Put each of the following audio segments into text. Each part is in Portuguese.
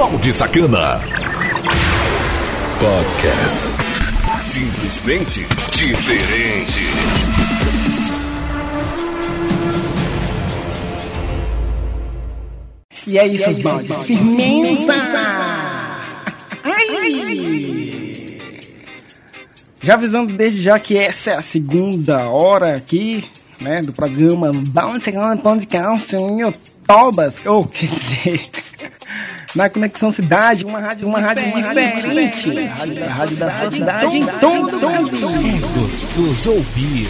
Balde Sacana. Podcast. Simplesmente diferente. E é isso, os baldes. Firmeza! Ai! Já avisando desde já que essa é a segunda hora aqui, né, do programa Balde Sacana Podcast em Tobas, ou quer dizer, na Conexão Cidade, uma rádio, uma rádio diferente, a rádio, a rádio da sua cidade em todo o Brasil. É gostoso ouvir.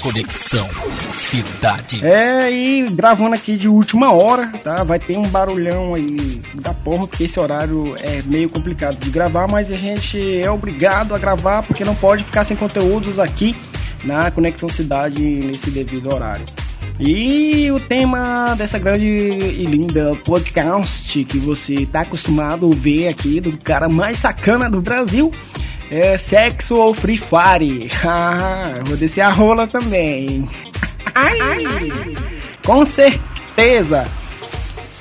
Conexão Cidade. É, e gravando aqui de última hora, tá? Vai ter um barulhão aí da porra, porque esse horário é meio complicado de gravar, mas a gente é obrigado a gravar porque não pode ficar sem conteúdos aqui na Conexão Cidade nesse devido horário. E o tema dessa grande e linda podcast que você está acostumado a ver aqui do cara mais sacana do Brasil é sexo ou free fire. Ah, vou descer a rola também. Ai, com certeza.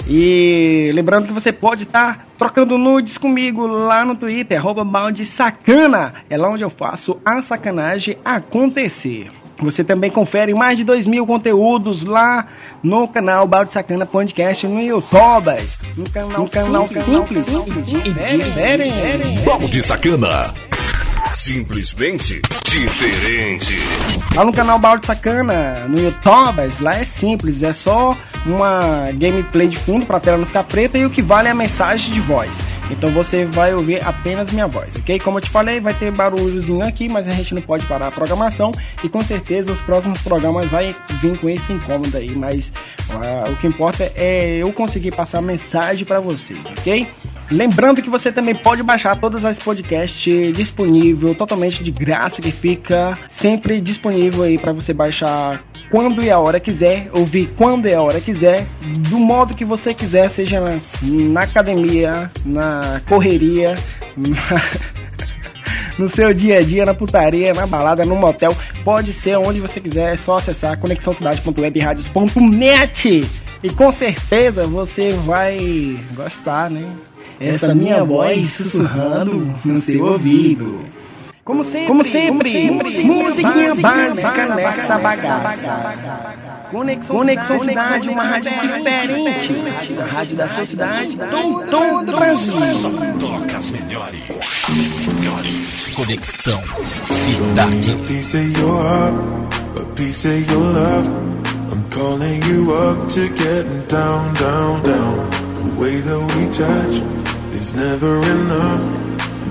E lembrando que você pode estar trocando nudes comigo lá no Twitter, arroba balde sacana. É lá onde eu faço a sacanagem acontecer. Você também confere mais de 2 mil conteúdos lá no canal Balde Sacana Podcast no YouTube. Um canal, um canal simples, simples e diferente. Balde Sacana. Simplesmente diferente. Lá no canal Balde Sacana, no YouTube, lá é simples, é só uma gameplay de fundo para a tela não ficar preta e o que vale é a mensagem de voz. Então você vai ouvir apenas minha voz, ok? Como eu te falei, vai ter barulhozinho aqui, mas a gente não pode parar a programação e com certeza os próximos programas vai vir com esse incômodo aí, mas uh, o que importa é eu conseguir passar a mensagem para vocês, ok? Lembrando que você também pode baixar todas as podcasts disponível, totalmente de graça, que fica sempre disponível aí para você baixar quando e a hora quiser, ouvir quando e a hora quiser, do modo que você quiser, seja na, na academia, na correria, na, no seu dia a dia, na putaria, na balada, no motel, pode ser onde você quiser, é só acessar conexãocidade.webradios.net e com certeza você vai gostar, né? Essa minha voz sussurrando no seu ouvido. Como sempre, como sempre, sempre musiquinha básica nessa bagaça. Conexão, Conexão Cidade, uma rádio diferente. A rádio da sua cidade, todo, todo o Brasil. Toca as melhores. As melhores. Conexão Cidade. A piece of your heart, a piece of your love. I'm calling you up to get down, down, down. The way that we touch is never enough.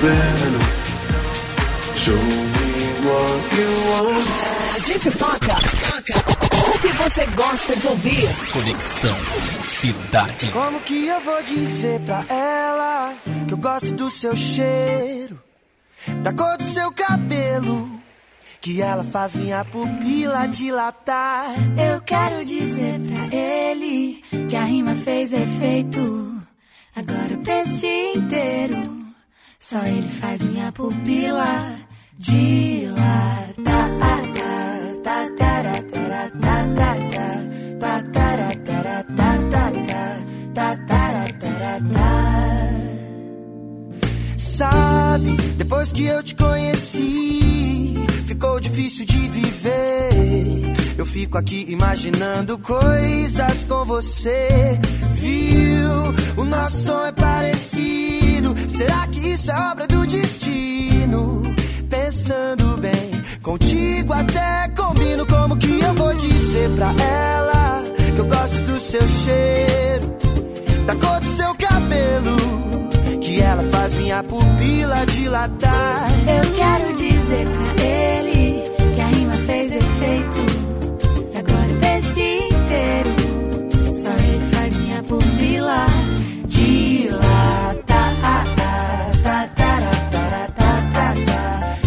better. Show me what you want. A gente toca, toca o que você gosta de ouvir. Conexão Cidade. Como que eu vou dizer pra ela que eu gosto do seu cheiro, da cor do seu cabelo, que ela faz minha pupila dilatar? Eu quero dizer pra ele que a rima fez efeito. Agora o peixe inteiro, só ele faz minha pupila dilatar. Sabe, depois que eu te conheci, ficou difícil de viver. Eu fico aqui imaginando coisas com você. Viu? O nosso som é parecido. Será que isso é obra do destino? Pensando bem, contigo até combino. Como que eu vou dizer pra ela que eu gosto do seu cheiro, da cor do seu cabelo? que ela faz minha pupila dilatar. Eu quero dizer pra ele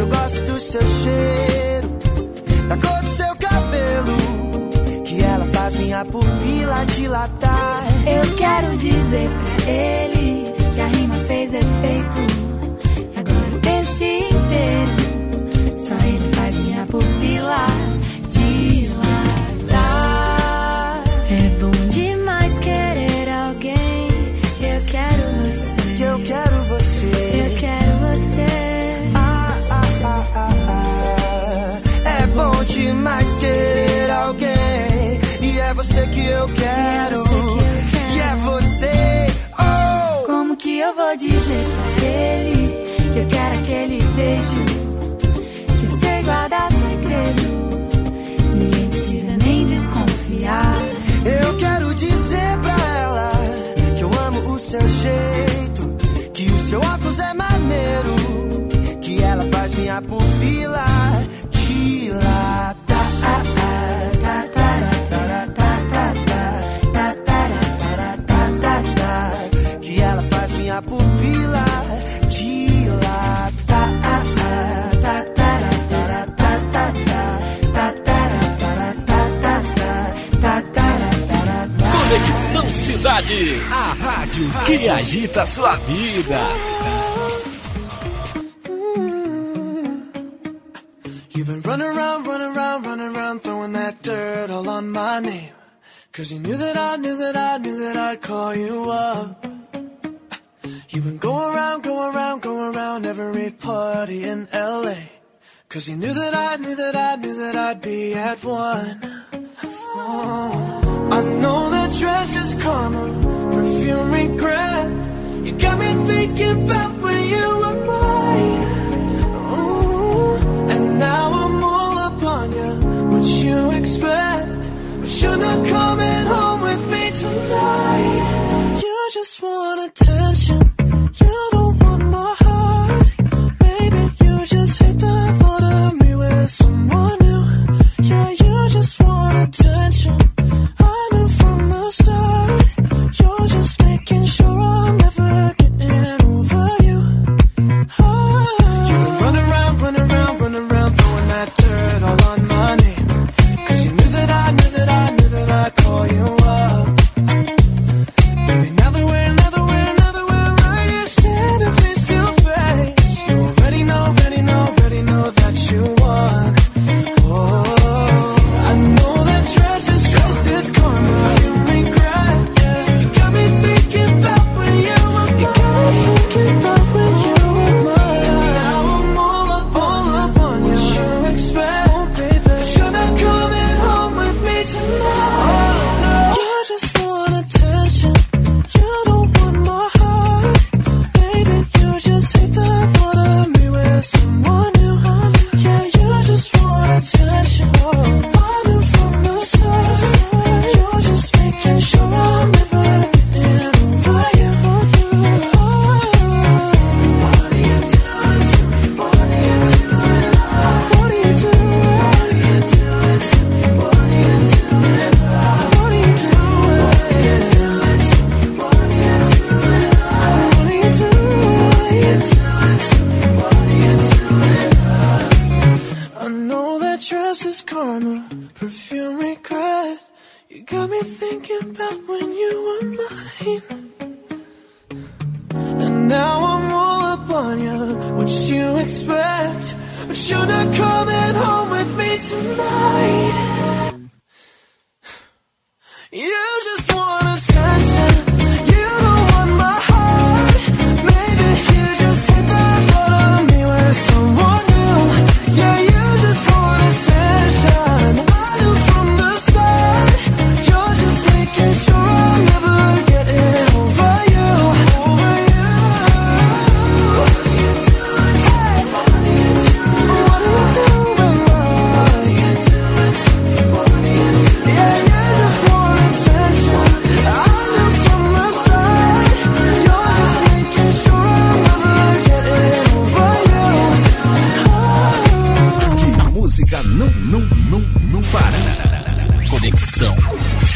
eu gosto do seu cheiro, da cor do seu cabelo, que ela faz minha pupila dilatar? Eu quero dizer pra ele que a rima fez efeito. Seu jeito, que o seu óculos é maneiro, que ela faz minha pupila Cidade. A rádio que agita a sua vida. You've been running around, running around, running around, throwing that dirt all on my name. Cause you knew that I knew that I knew that I'd call you up. You've been going around, going around, going around every party in LA. Cause you knew that I knew that I knew that I'd be at one. Oh, I know that dress is karma, perfume regret. You got me thinking about when you were mine. Ooh, and now I'm all upon you. What you expect? But you're not coming home with me tonight. You just want attention. You don't want my heart. Maybe you just hate the thought of me with someone new. Yeah, you just want attention.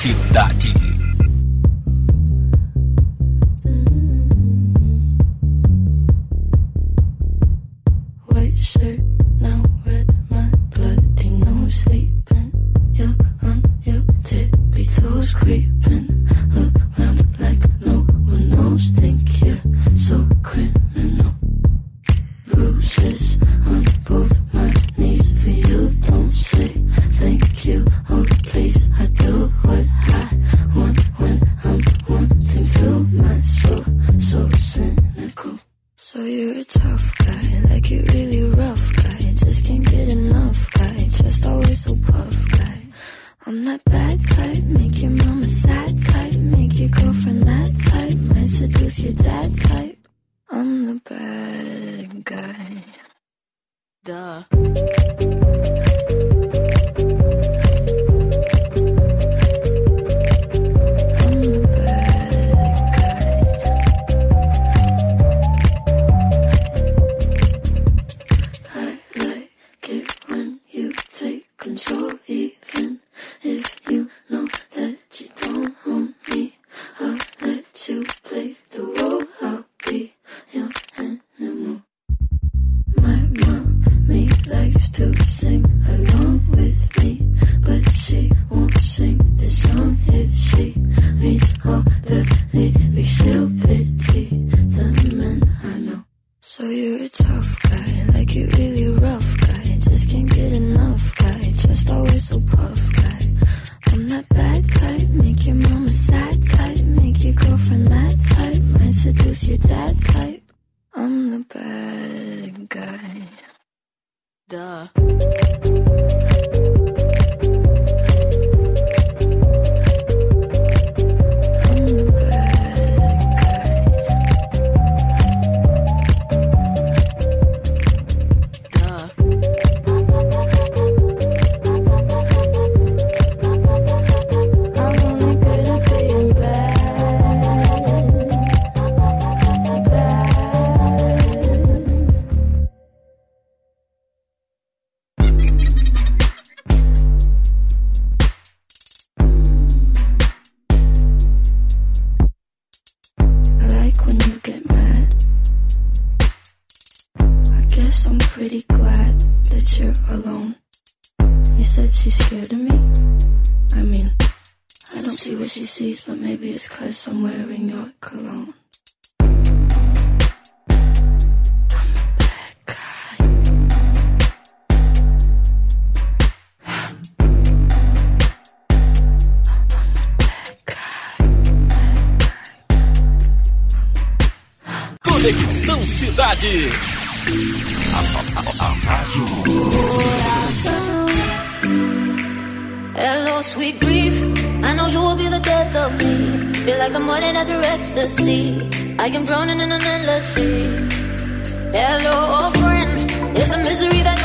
Cidade So you're a tough guy, like you really ecstasy. I am drowning in an endless sea. Hello, old friend. It's a misery that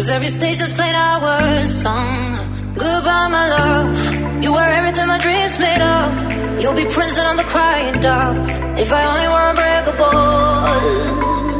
Cause every station's played our song. Goodbye, my love. You were everything my dreams made of. You'll be printed on the crying dog. If I only were unbreakable.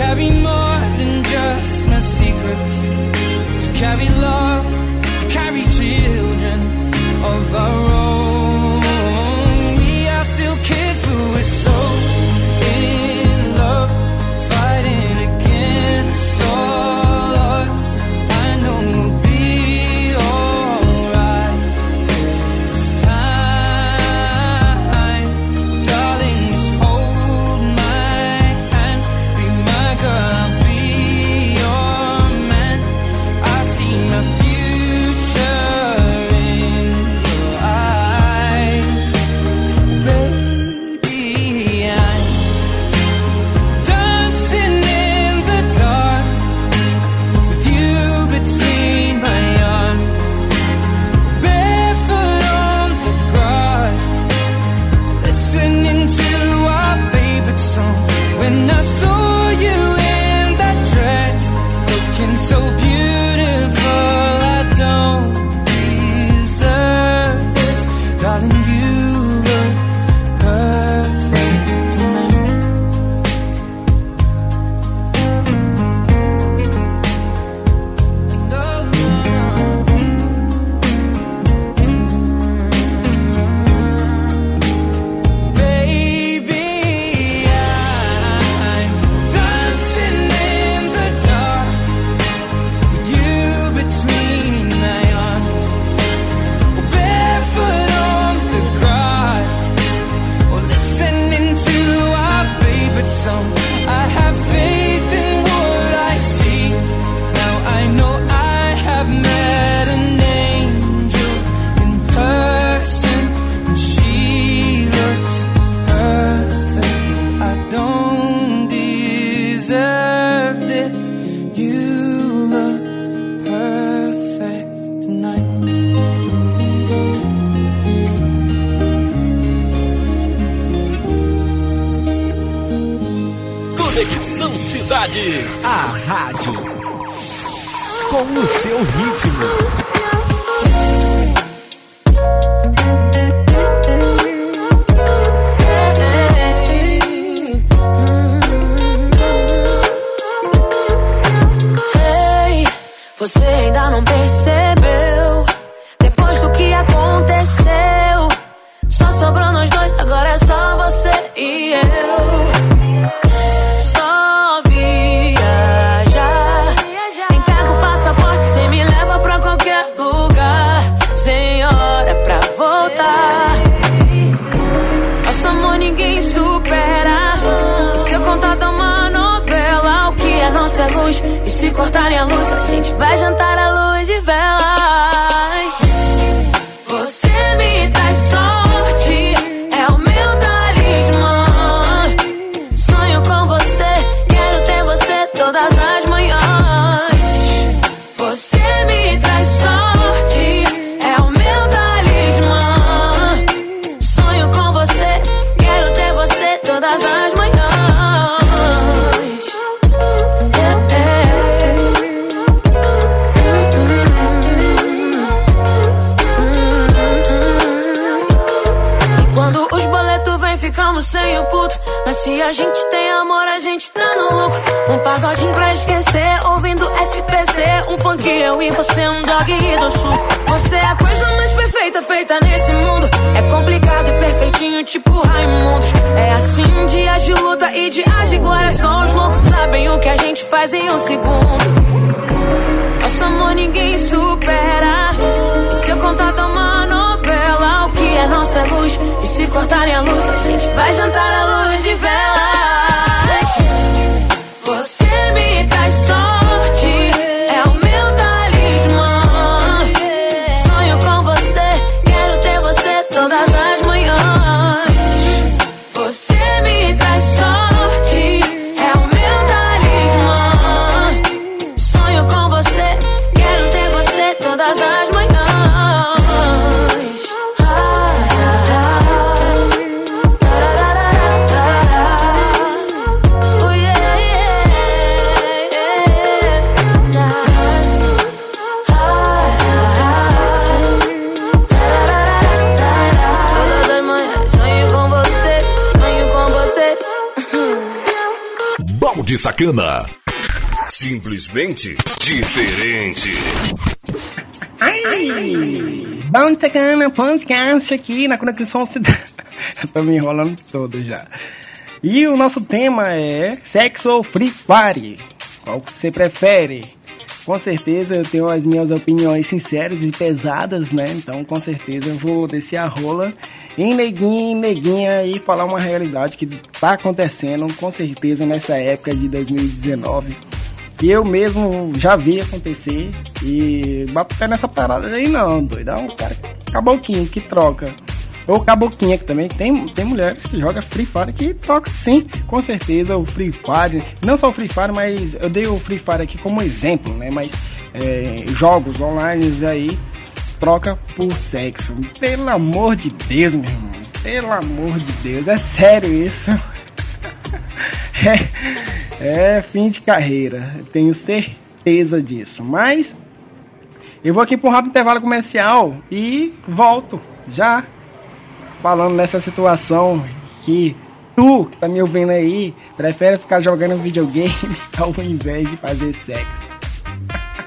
carry more than just my secrets, to carry love. Seu ritmo. O puto. Mas se a gente tem amor, a gente tá no lucro. Um pagodinho pra esquecer, ouvindo SPC. Um funk eu e você, um dog e do suco. Você é a coisa mais perfeita feita nesse mundo. É complicado e perfeitinho, tipo Raimundos. É assim, dias de luta e dias de glória. Só os loucos sabem o que a gente faz em um segundo. Nosso amor ninguém supera. E se eu contar uma é nossa luz? E se cortarem a luz, a gente vai jantar à luz de velas. Simplesmente diferente. Bom sacana, podcast aqui na Conexão Cidade. Tô me enrolando todo já. E o nosso tema é sexo ou free fire? Qual que você prefere? Com certeza eu tenho as minhas opiniões sinceras e pesadas, né? Então com certeza eu vou descer a rola em neguinha, em neguinha e falar uma realidade que tá acontecendo com certeza nessa época de 2019 que eu mesmo já vi acontecer e bato pé nessa parada aí não, doido. É um cara caboclinho que troca. Ou caboquinha que também tem, tem mulheres que jogam Free Fire que troca sim, com certeza o Free Fire. Não só o Free Fire, mas eu dei o Free Fire aqui como exemplo, né? Mas é, jogos online aí troca por sexo. Pelo amor de Deus, meu irmão. Pelo amor de Deus, é sério isso. é, é fim de carreira, tenho certeza disso. Mas eu vou aqui para um rápido intervalo comercial e volto já falando nessa situação que tu que tá me ouvindo aí prefere ficar jogando videogame ao invés de fazer sexo.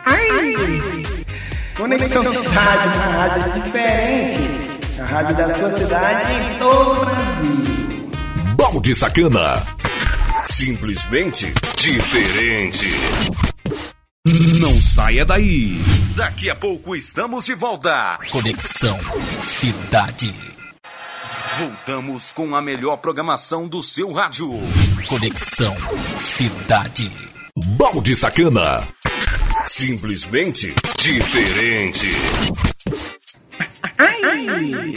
Ai! Conexão Cidade, uma rádio diferente. A rádio da sua cidade em todo o Brasil. Balde Sacana. Simplesmente diferente. Não saia daí. Daqui a pouco estamos de volta. Conexão Cidade. Voltamos com a melhor programação do seu rádio. Conexão Cidade. Balde Sacana. Simplesmente diferente.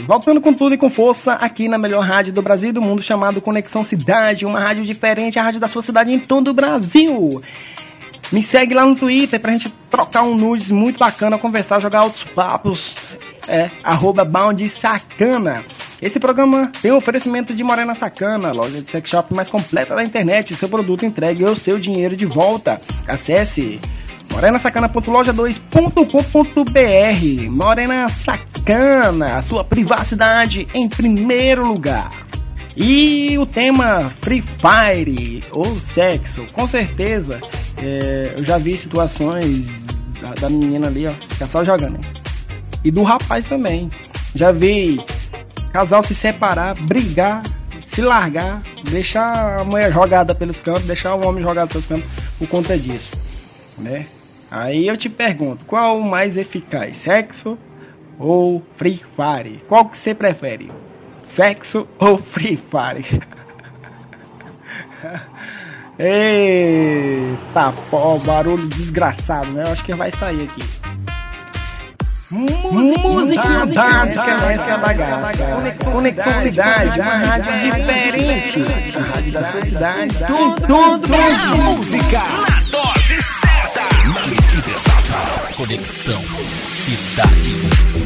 Voltando com tudo e com força aqui na melhor rádio do Brasil e do mundo, chamado Conexão Cidade, uma rádio diferente, a rádio da sua cidade em todo o Brasil. Me segue lá no Twitter pra gente trocar um nudes muito bacana, conversar, jogar outros papos. É, arroba Bound Sacana. Esse programa tem um oferecimento de Morena Sacana, loja de sex shop mais completa da internet. Seu produto entregue o seu dinheiro de volta. Acesse morenasacana.loja2.com.br Morena Sacana, sua privacidade em primeiro lugar. E o tema Free Fire ou sexo, com certeza é, eu já vi situações da, da menina ali, ó, é só jogando. E do rapaz também. Já vi casal se separar, brigar, se largar, deixar a mulher jogada pelos cantos, deixar o homem jogado pelos cantos por conta disso, né? Aí eu te pergunto, qual o mais eficaz, sexo ou Free Fire? Qual que você prefere? Sexo ou Free Fire? Eita, pô, barulho desgraçado, né? Eu acho que vai sair aqui. Música básica nessa bagaça. Conexão Cidade, uma rádio diferente. A rádio da sua cidade, tudo, tudo, Música na dose certa. Conexão Cidade.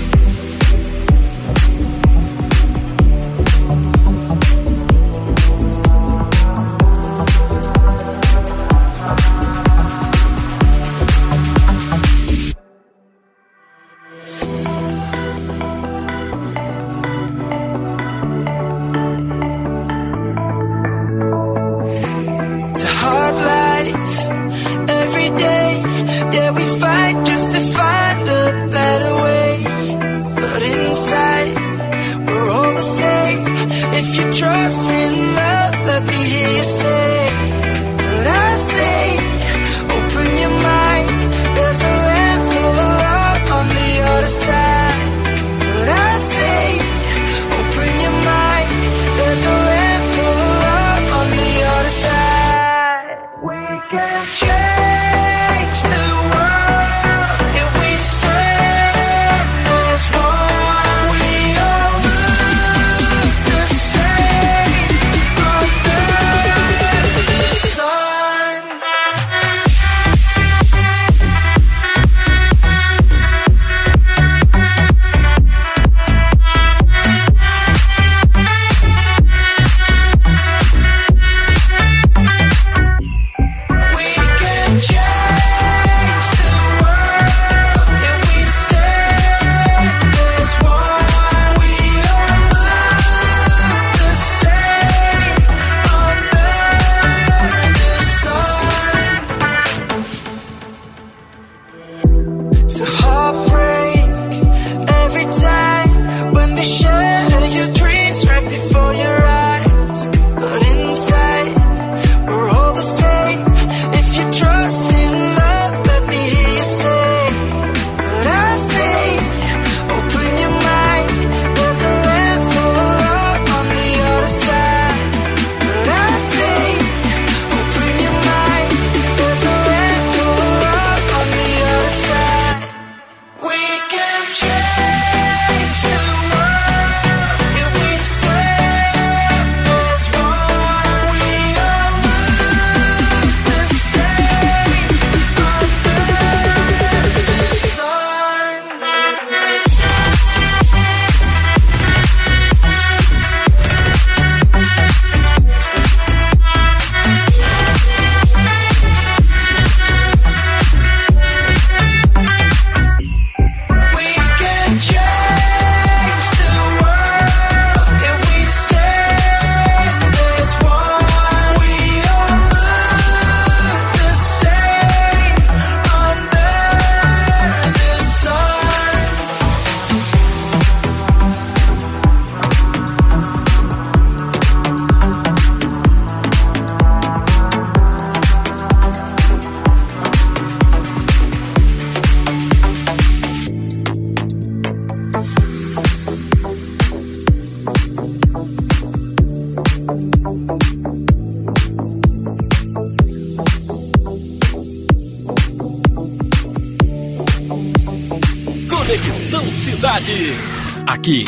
Aqui,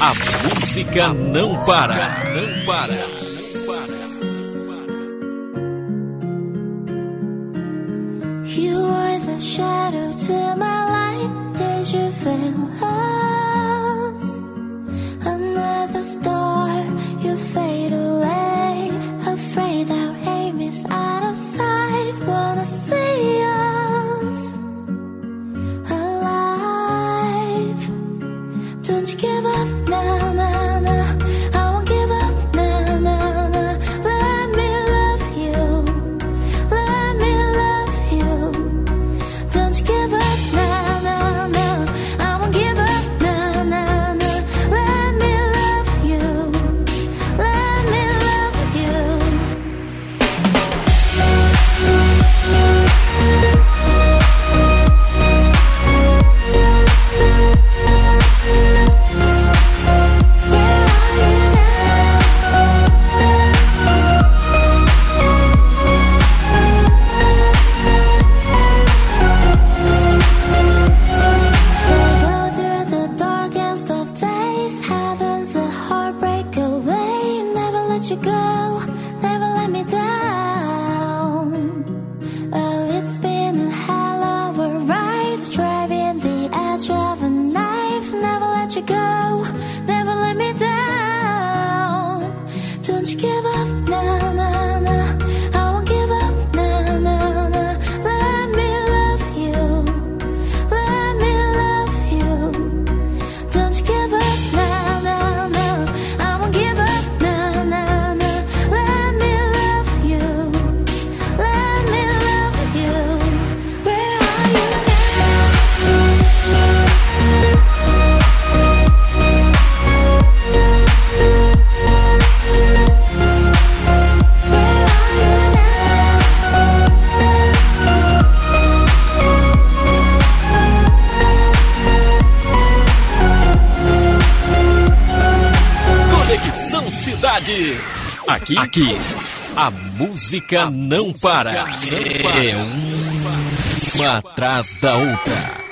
a música não para. Não para. You are the shadow to my light as you fell aqui, aqui, a música, a não, música para. É uma atrás da outra.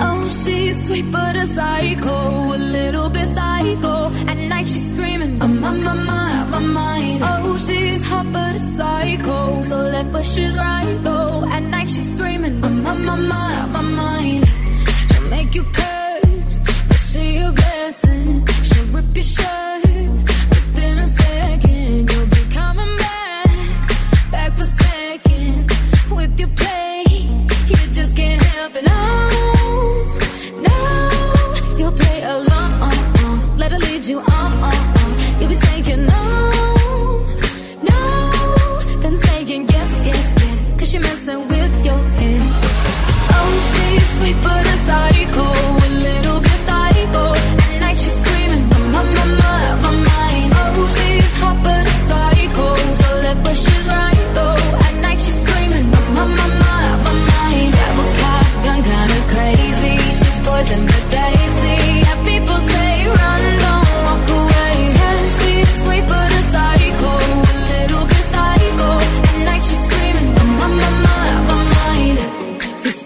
Oh, she's sweet but a psycho, a little bit psycho. At night she's screaming, I'm on my mind, on mind. Oh, she's hot but a psycho, so left but she's right though. At night she's screaming, I'm on my mind, on mind. She'll make you curse, but she a blessing. She'll rip your shirt within a second. second with your play.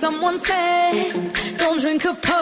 Someone said, don't drink a potion.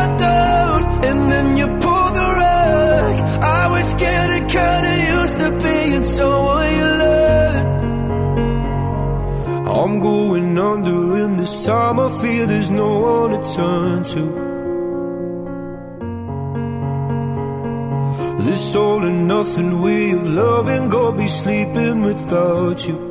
Was getting kinda used to being someone you loved. I'm going under, and this time I feel there's no one to turn to. This all and nothing way of loving, go be sleeping without you.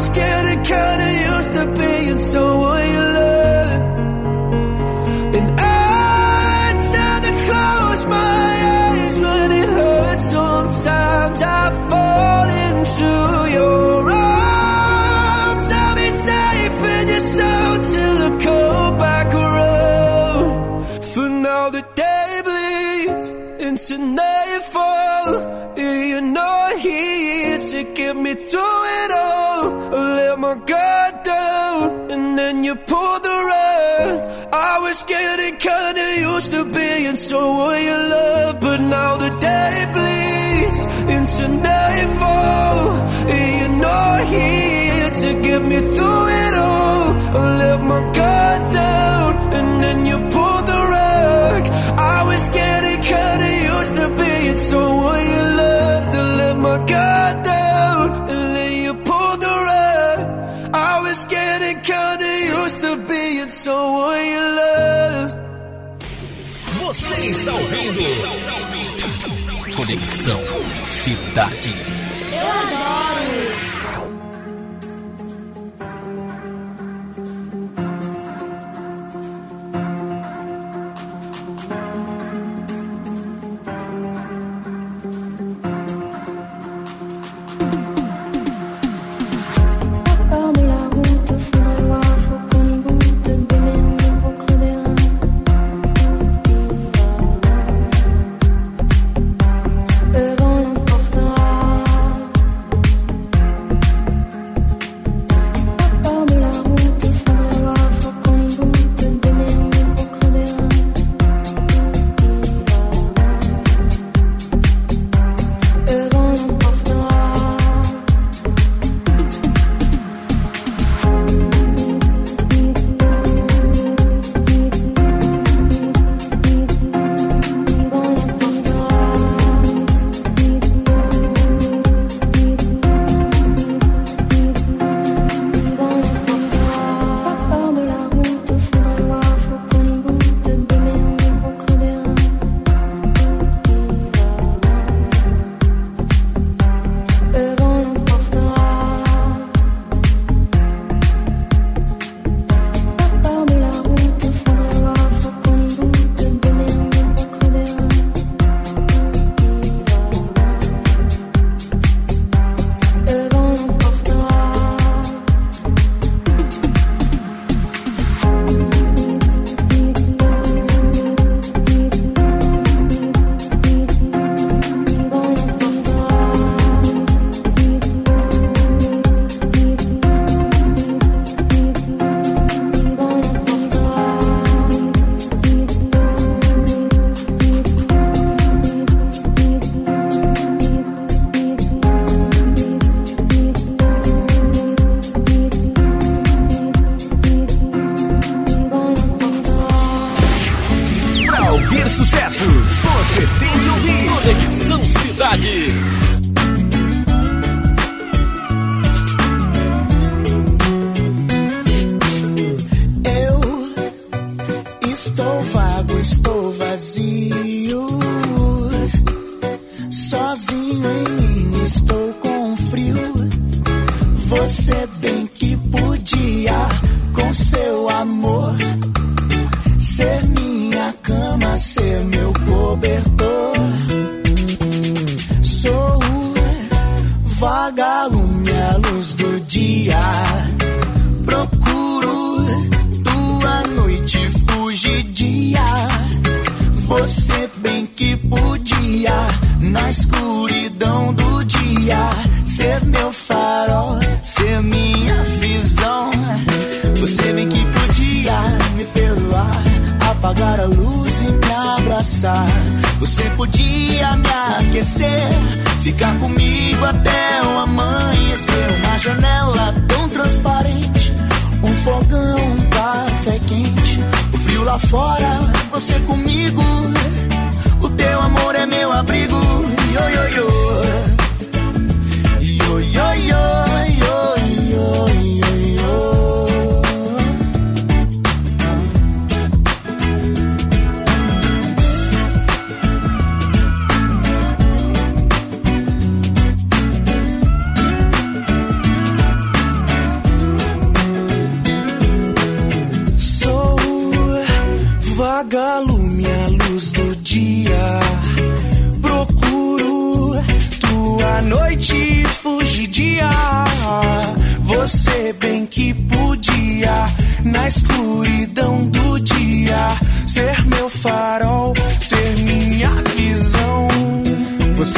I was getting kinda used to being someone you loved. And I tend to close my eyes when it hurts. Sometimes I fall into your arms. I'll be safe in your soul till I come back around. For now the day bleeds into nightfall. and You're not here to get me through my guard down, and then you pulled the rug. I was getting kinda used to being someone you love, but now the day bleeds into nightfall. and You're not here to get me through it all. I let my guard down, and then you pulled the rug. I was getting kinda used to being someone you loved. To let my guard down, was getting kinda used to being someone you loved. Você está ouvindo Conexão Cidade. Eu adoro. Você Você podia me aquecer, ficar comigo até o amanhecer. Uma janela tão transparente, um fogão, um café quente. O frio lá fora, você comigo. O teu amor é meu abrigo. Yo, yo, yo,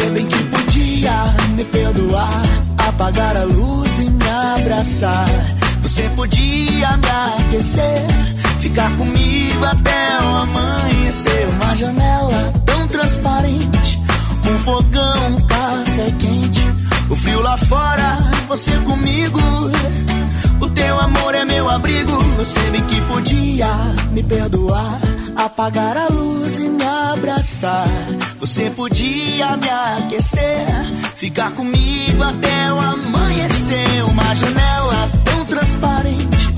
Você bem que podia me perdoar, apagar a luz e me abraçar. Você podia me aquecer, ficar comigo até o amanhecer. Uma janela tão transparente, um fogão, um café quente. O frio lá fora, você comigo. O teu amor é meu abrigo. Você bem que podia me perdoar, apagar a luz e me abraçar. Você podia me aquecer, ficar comigo até o amanhecer. Uma janela tão transparente,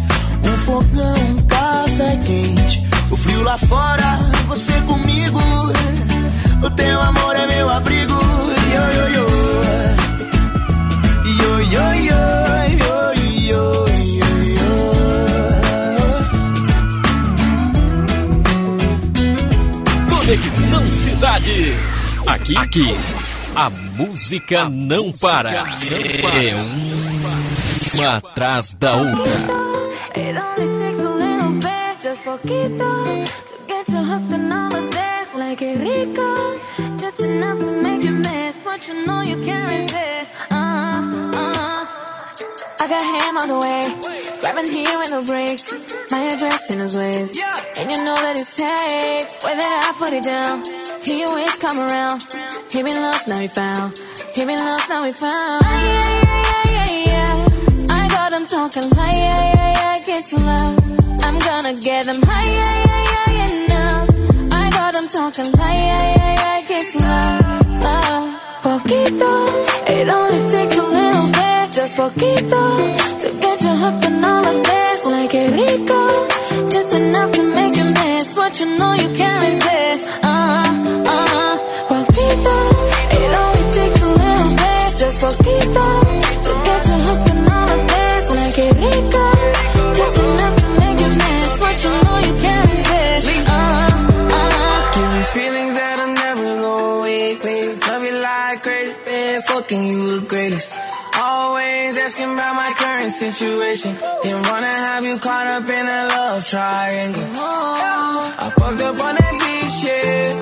um fogão, um café quente. O frio lá fora, você comigo. O teu amor é meu abrigo. Yo, yo, yo. Yo, yo, yo, Cidade. Aqui, aqui, a música não para. É uma atrás da outra. A. Uh, uh. I got him on the way, grabbing here with no brakes. My address in his ways, and you know that it's hate. Way that I put it down, he always come around. He been lost, now he found. He been lost, now he found. Ay, ay, ay, ay, ay. I got them talking like yeah, yeah, yeah, get too loud. I'm gonna get them high, yeah, yeah, yeah, yeah, now. I got them talking like yeah, yeah, yeah, get too loud. Uh, poquito, it only takes a little bit, just poquito, to get you hooked on all of this. Like it rico, just enough to make you miss what you know you can't resist. Triangle. I fucked up on that beach, yeah.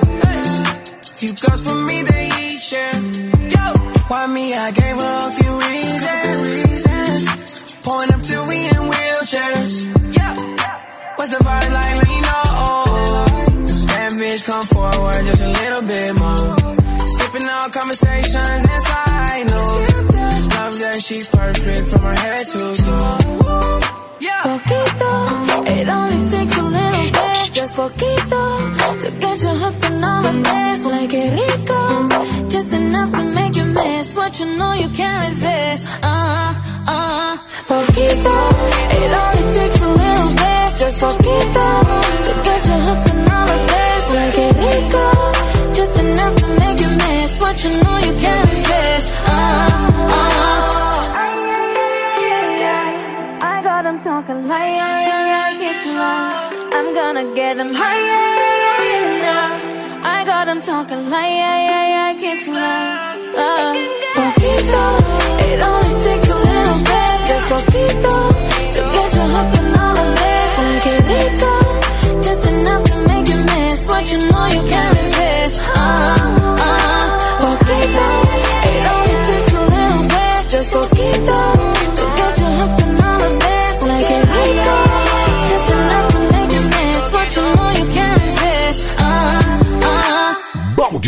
Few girls for me, they eat share. Yo, why me? I gave her a few reasons. Pulling up till we in wheelchairs. Yeah, what's the vibe like? Let me know. That bitch come forward just a little bit more. Skipping all conversations and side notes. Love that she's perfect from her head to To get you hooked on all of this Like a rico. Just enough to make you miss What you know you can't resist. Uh-huh, uh. Poquito. It only takes a little bit Just poquito. To get you hooked on all of this Like a rico. Just enough to make you miss What you know you can't resist. Uh-huh, uh. I got them talking like, I get you, wrong I'm gonna get them higher I got them talking like, yeah, yeah, yeah, kids love. Uh, poquito, it only takes a little bit, just poquito,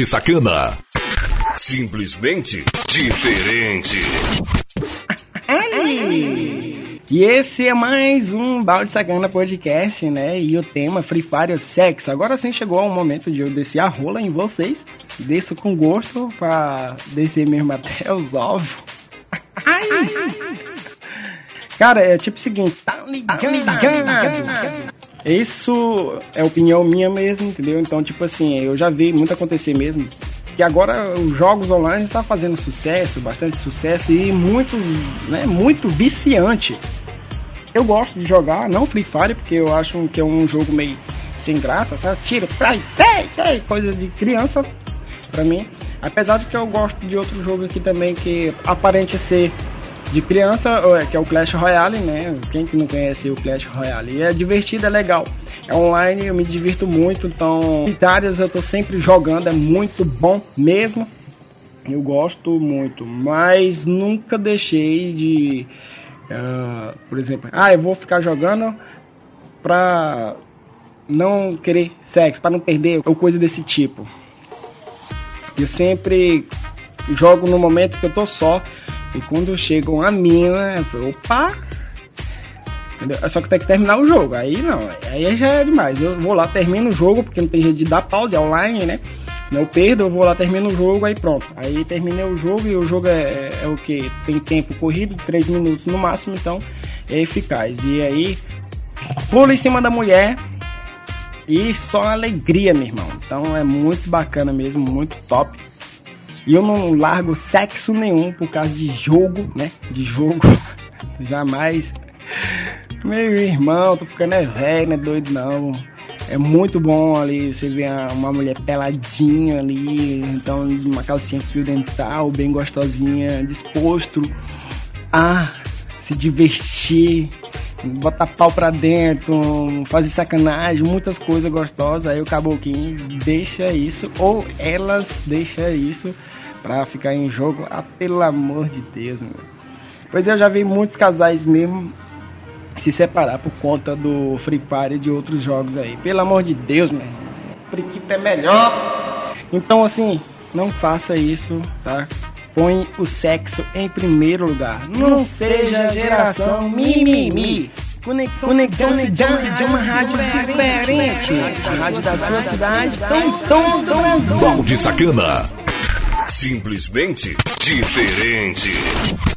Sacana. Simplesmente diferente. E esse é mais um Balde Sacana Podcast, né? E o tema Free Fire é sexo. Agora sim chegou o momento de eu descer a rola em vocês. Desço com gosto pra descer mesmo até os ovos. Ai. Cara, é tipo o seguinte, tá ligado? Isso é opinião minha mesmo, entendeu? Então, tipo assim, eu já vi muito acontecer mesmo. E agora os jogos online estão fazendo sucesso, bastante sucesso e muitos, né, muito viciante. Eu gosto de jogar, não Free Fire, porque eu acho que é um jogo meio sem graça, sabe? Tiro, trai, tei, tei, coisa de criança pra mim. Apesar de que eu gosto de outro jogo aqui também que aparente ser de criança, que é o Clash Royale, né? Quem que não conhece o Clash Royale? E é divertido, é legal. É online, eu me divirto muito, então solitárias eu tô sempre jogando, é muito bom mesmo. Eu gosto muito, mas nunca deixei de, ah, por exemplo, ah, eu vou ficar jogando pra não querer sexo, pra não perder ou coisa desse tipo. Eu sempre jogo no momento que eu tô só. E quando chega uma mina, eu opa! Entendeu? Só que tem que terminar o jogo. Aí não, aí já é demais. Eu vou lá, termino o jogo, porque não tem jeito de dar pause, é online, né? Senão eu perdo, eu vou lá, termino o jogo, aí pronto. Aí terminei o jogo e o jogo é, é, é o que? Tem tempo corrido, 3 minutos no máximo, então é eficaz. E aí, pulo em cima da mulher, e só alegria, meu irmão. Então é muito bacana mesmo, muito top. E eu não largo sexo nenhum por causa de jogo, né? De jogo. Jamais. Meu irmão, tô ficando é velho, não é doido não. É muito bom ali, você vê uma mulher peladinha ali, então uma calcinha fio dental, bem gostosinha, disposto a se divertir, botar pau pra dentro, fazer sacanagem, muitas coisas gostosas. Aí o caboclinho deixa isso, ou elas deixam isso pra ficar em jogo. Ah, pelo amor de Deus, meu. Pois eu já vi muitos casais mesmo se separar por conta do Free Fire e de outros jogos aí. Pelo amor de Deus, meu. Priquito é melhor. Então, assim, não faça isso, tá? Põe o sexo em primeiro lugar. Não, seja geração mimimi. Conexão, Conexão cidade de uma rádio diferente. A rádio da sua cidade, tão, tão, tão, Balde Sacana. Simplesmente diferente.